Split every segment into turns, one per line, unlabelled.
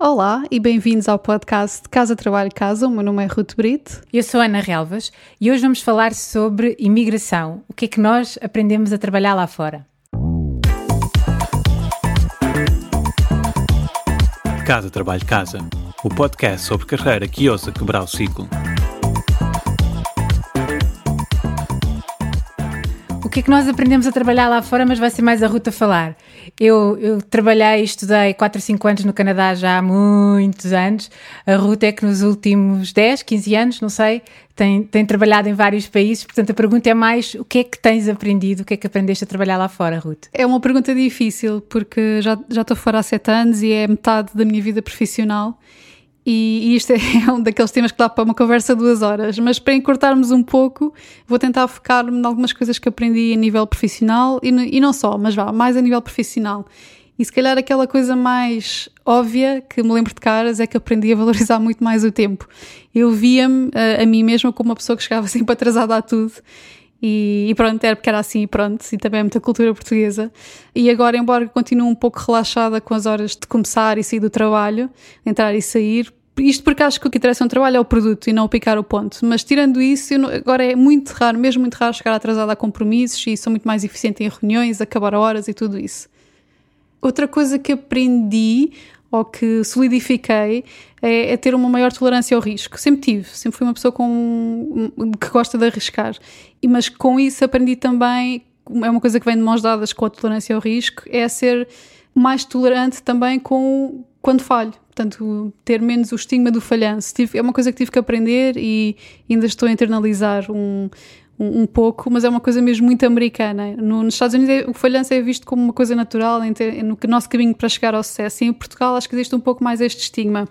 Olá e bem-vindos ao podcast Casa Trabalho Casa. O meu nome é Ruth Brito.
Eu sou Ana Relvas e hoje vamos falar sobre imigração. O que é que nós aprendemos a trabalhar lá fora?
Casa Trabalho Casa, o podcast sobre carreira que ousa quebrar o ciclo.
Que é que nós aprendemos a trabalhar lá fora, mas vai ser mais a Ruta falar. Eu, eu trabalhei e estudei 4 ou 5 anos no Canadá já há muitos anos. A Ruta é que nos últimos 10, 15 anos, não sei, tem, tem trabalhado em vários países. Portanto, a pergunta é mais o que é que tens aprendido, o que é que aprendeste a trabalhar lá fora, Ruth?
É uma pergunta difícil, porque já, já estou fora há 7 anos e é metade da minha vida profissional. E, isto é um daqueles temas que dá para uma conversa de duas horas, mas para encurtarmos um pouco, vou tentar focar-me em algumas coisas que aprendi a nível profissional e, e não só, mas vá, mais a nível profissional. E se calhar aquela coisa mais óbvia que me lembro de caras é que aprendi a valorizar muito mais o tempo. Eu via-me a, a, mim mesma como uma pessoa que chegava sempre atrasada a tudo. E, e, pronto, era porque era assim, pronto, e também é muita cultura portuguesa. E agora, embora continue um pouco relaxada com as horas de começar e sair do trabalho, entrar e sair, isto porque acho que o que interessa no trabalho é o produto e não o picar o ponto. Mas tirando isso, não, agora é muito raro, mesmo muito raro, chegar atrasada a compromissos e sou muito mais eficiente em reuniões, acabar horas e tudo isso. Outra coisa que aprendi ou que solidifiquei é, é, ter uma maior tolerância ao risco. Sempre tive, sempre fui uma pessoa com, que gosta de arriscar. E, mas com isso aprendi também, é uma coisa que vem de mãos dadas com a tolerância ao risco, é ser mais tolerante também com quando falho portanto, ter menos o estigma do falhanço. Tive, é uma coisa que tive que aprender e ainda estou a internalizar um, um, um pouco, mas é uma coisa mesmo muito americana. No, nos Estados Unidos, é, o falhanço é visto como uma coisa natural no nosso caminho para chegar ao sucesso. E em Portugal, acho que existe um pouco mais este estigma.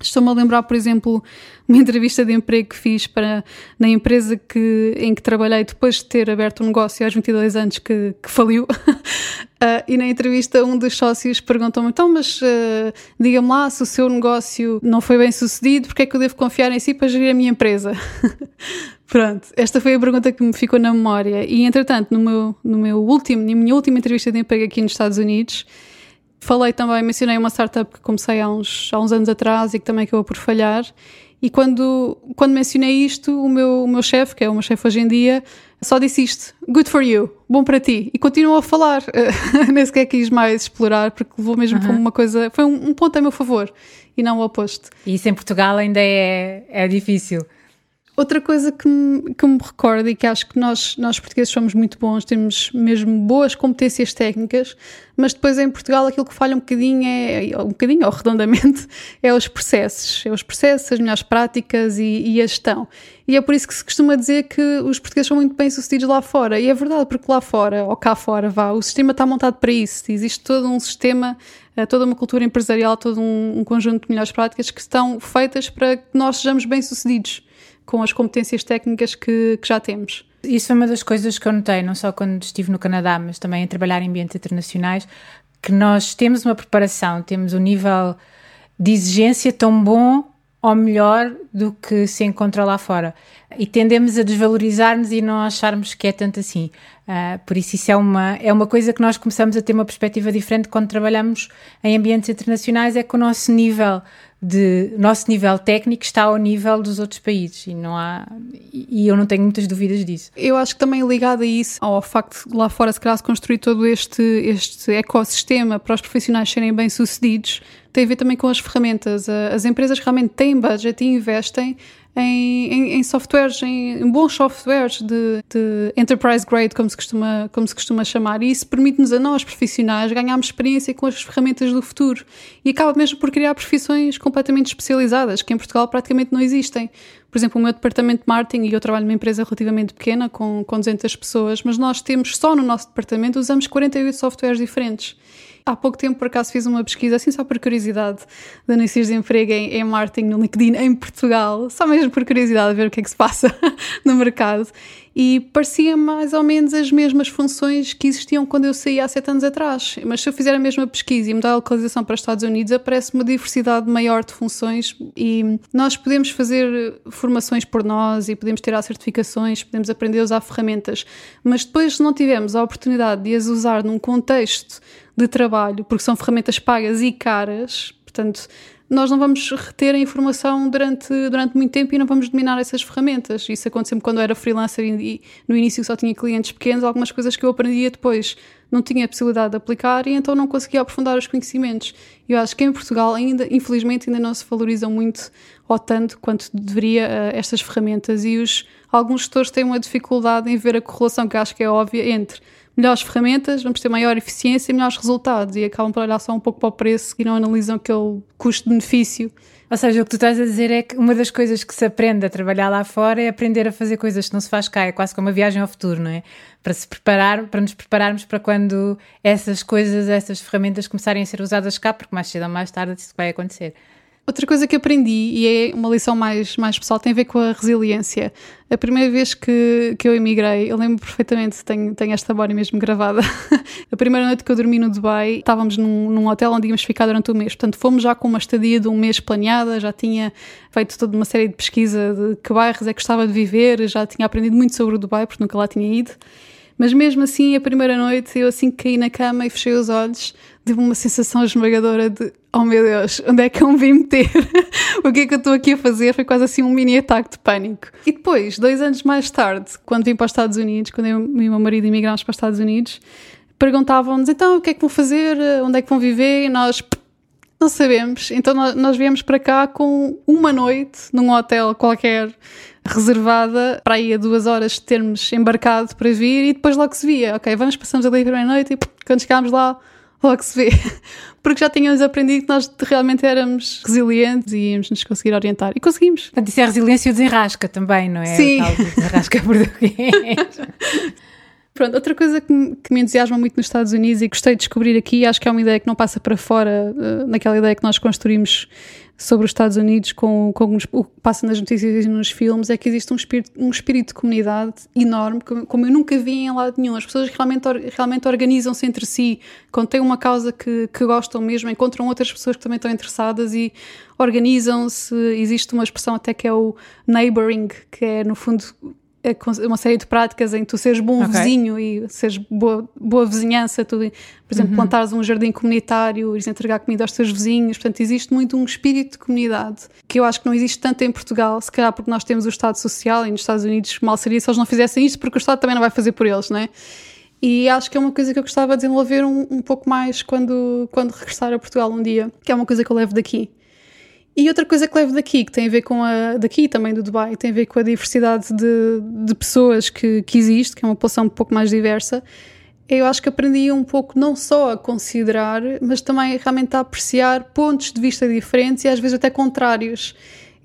Estou-me a lembrar, por exemplo, uma entrevista de emprego que fiz para, na empresa que, em que trabalhei depois de ter aberto um negócio aos 22 anos que, que faliu. uh, e na entrevista um dos sócios perguntou-me, então, mas uh, diga-me lá se o seu negócio não foi bem sucedido, porque é que eu devo confiar em si para gerir a minha empresa? Pronto, esta foi a pergunta que me ficou na memória. E entretanto, no meu, no meu último, na minha última entrevista de emprego aqui nos Estados Unidos, Falei também, mencionei uma startup que comecei há uns, há uns anos atrás e que também acabou por falhar. E quando, quando mencionei isto, o meu, o meu chefe, que é o meu chefe hoje em dia, só disse isto: Good for you, bom para ti. E continuou a falar. Nem sequer quis mais explorar, porque levou mesmo uhum. como uma coisa. Foi um, um ponto a meu favor e não o oposto.
E isso em Portugal ainda é, é difícil.
Outra coisa que me, que me recordo e que acho que nós, nós portugueses somos muito bons, temos mesmo boas competências técnicas, mas depois em Portugal aquilo que falha um bocadinho é, um bocadinho ou redondamente, é os processos, é os processos, as melhores práticas e, e a gestão. E é por isso que se costuma dizer que os portugueses são muito bem sucedidos lá fora. E é verdade, porque lá fora, ou cá fora, vá, o sistema está montado para isso. Existe todo um sistema, eh, toda uma cultura empresarial, todo um, um conjunto de melhores práticas que estão feitas para que nós sejamos bem sucedidos com as competências técnicas que, que já temos.
Isso foi uma das coisas que eu notei, não só quando estive no Canadá, mas também a trabalhar em ambientes internacionais, que nós temos uma preparação, temos um nível de exigência tão bom ou melhor do que se encontra lá fora. E tendemos a desvalorizar-nos e não acharmos que é tanto assim. Uh, por isso, isso é uma, é uma coisa que nós começamos a ter uma perspectiva diferente quando trabalhamos em ambientes internacionais, é que o nosso nível de nosso nível técnico está ao nível dos outros países e não há e eu não tenho muitas dúvidas disso.
Eu acho que também ligado a isso, ao facto de lá fora se calhar se construir todo este, este ecossistema para os profissionais serem bem sucedidos, tem a ver também com as ferramentas. As empresas realmente têm budget e investem em, em, em softwares, em, em, bons softwares de, de, enterprise grade, como se costuma, como se costuma chamar, e isso permite-nos a nós, profissionais, ganharmos experiência com as ferramentas do futuro e acaba mesmo por criar profissões completamente especializadas, que em Portugal praticamente não existem. Por exemplo, o meu departamento de marketing, e eu trabalho numa empresa relativamente pequena, com, com 200 pessoas, mas nós temos só no nosso departamento, usamos 48 softwares diferentes. Há pouco tempo, por acaso, fiz uma pesquisa, assim só por curiosidade, de anúncios de emprego em, em marketing no LinkedIn em Portugal, só mesmo por curiosidade, ver o que é que se passa no mercado. E parecia mais ou menos as mesmas funções que existiam quando eu saí há sete anos atrás. Mas se eu fizer a mesma pesquisa e mudar a localização para os Estados Unidos, aparece uma diversidade maior de funções e nós podemos fazer formações por nós e podemos tirar certificações, podemos aprender a usar ferramentas, mas depois, se não tivermos a oportunidade de as usar num contexto de trabalho, porque são ferramentas pagas e caras, Portanto, nós não vamos reter a informação durante, durante muito tempo e não vamos dominar essas ferramentas. Isso aconteceu-me quando eu era freelancer e no início só tinha clientes pequenos, algumas coisas que eu aprendia depois não tinha a possibilidade de aplicar e então não conseguia aprofundar os conhecimentos. Eu acho que em Portugal ainda, infelizmente, ainda não se valorizam muito ou tanto quanto deveria uh, estas ferramentas e os, alguns gestores têm uma dificuldade em ver a correlação que acho que é óbvia entre melhores ferramentas, vamos ter maior eficiência e melhores resultados e acabam por olhar só um pouco para o preço e não analisam aquele custo-benefício.
Ou seja, o que tu estás a dizer é que uma das coisas que se aprende a trabalhar lá fora é aprender a fazer coisas que não se faz cá, é quase como uma viagem ao futuro, não é? Para se preparar, para nos prepararmos para quando essas coisas, essas ferramentas começarem a ser usadas cá, porque mais cedo ou mais tarde isso vai acontecer.
Outra coisa que aprendi, e é uma lição mais, mais pessoal, tem a ver com a resiliência. A primeira vez que, que eu emigrei, eu lembro perfeitamente, tenho, tenho esta memória mesmo gravada. a primeira noite que eu dormi no Dubai, estávamos num, num hotel onde íamos ficar durante um mês. Portanto, fomos já com uma estadia de um mês planeada, já tinha feito toda uma série de pesquisa de que bairros é que gostava de viver, já tinha aprendido muito sobre o Dubai, porque nunca lá tinha ido. Mas mesmo assim, a primeira noite, eu assim caí na cama e fechei os olhos, tive uma sensação esmagadora de oh meu Deus, onde é que eu me vim meter? o que é que eu estou aqui a fazer? Foi quase assim um mini ataque de pânico. E depois, dois anos mais tarde, quando vim para os Estados Unidos, quando eu e o meu marido emigramos para os Estados Unidos, perguntavam-nos então o que é que vão fazer, onde é que vão viver, e nós não sabemos. Então nós viemos para cá com uma noite num hotel qualquer reservada para aí a duas horas termos embarcado para vir e depois logo se via. Ok, vamos, passamos ali a primeira noite e quando chegámos lá logo se vê. Porque já tínhamos aprendido que nós realmente éramos resilientes e íamos nos conseguir orientar. E conseguimos.
Portanto, isso é resiliência e desenrasca também, não é?
Sim.
O desenrasca português.
Pronto, outra coisa que me, que me, entusiasma muito nos Estados Unidos e gostei de descobrir aqui, acho que é uma ideia que não passa para fora uh, naquela ideia que nós construímos sobre os Estados Unidos com, com o que passa nas notícias e nos filmes, é que existe um espírito, um espírito de comunidade enorme, como, como eu nunca vi em lado nenhum. As pessoas realmente, realmente organizam-se entre si, quando têm uma causa que, que gostam mesmo, encontram outras pessoas que também estão interessadas e organizam-se. Existe uma expressão até que é o neighboring, que é no fundo uma série de práticas em tu seres bom okay. vizinho e seres boa, boa vizinhança, tu, por exemplo, uhum. plantares um jardim comunitário, ires entregar comida aos teus vizinhos, portanto existe muito um espírito de comunidade que eu acho que não existe tanto em Portugal, se calhar porque nós temos o Estado Social e nos Estados Unidos mal seria se eles não fizessem isto porque o Estado também não vai fazer por eles, não é? E acho que é uma coisa que eu gostava de desenvolver um, um pouco mais quando, quando regressar a Portugal um dia, que é uma coisa que eu levo daqui. E outra coisa que levo daqui, que tem a ver com a daqui também do Dubai, tem a ver com a diversidade de, de pessoas que, que existe, que é uma população um pouco mais diversa, eu acho que aprendi um pouco não só a considerar, mas também realmente a apreciar pontos de vista diferentes e às vezes até contrários.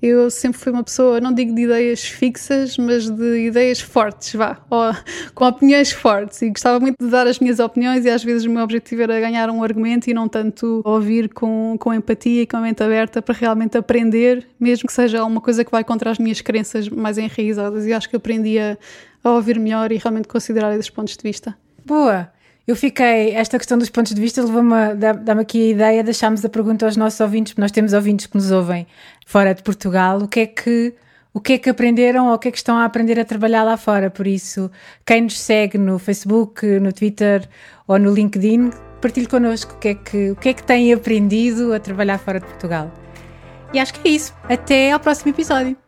Eu sempre fui uma pessoa, não digo de ideias fixas, mas de ideias fortes, vá, ou, com opiniões fortes. E gostava muito de dar as minhas opiniões, e às vezes o meu objetivo era ganhar um argumento e não tanto ouvir com, com empatia e com a mente aberta para realmente aprender, mesmo que seja uma coisa que vai contra as minhas crenças mais enraizadas. E acho que aprendi a, a ouvir melhor e realmente considerar esses pontos de vista.
Boa! Eu fiquei, esta questão dos pontos de vista levou-me, dá-me aqui a ideia, deixámos a pergunta aos nossos ouvintes, porque nós temos ouvintes que nos ouvem fora de Portugal, o que é que, o que é que aprenderam ou o que é que estão a aprender a trabalhar lá fora, por isso, quem nos segue no Facebook, no Twitter ou no LinkedIn, partilhe connosco o que é que, o que, é que têm aprendido a trabalhar fora de Portugal. E acho que é isso. Até ao próximo episódio.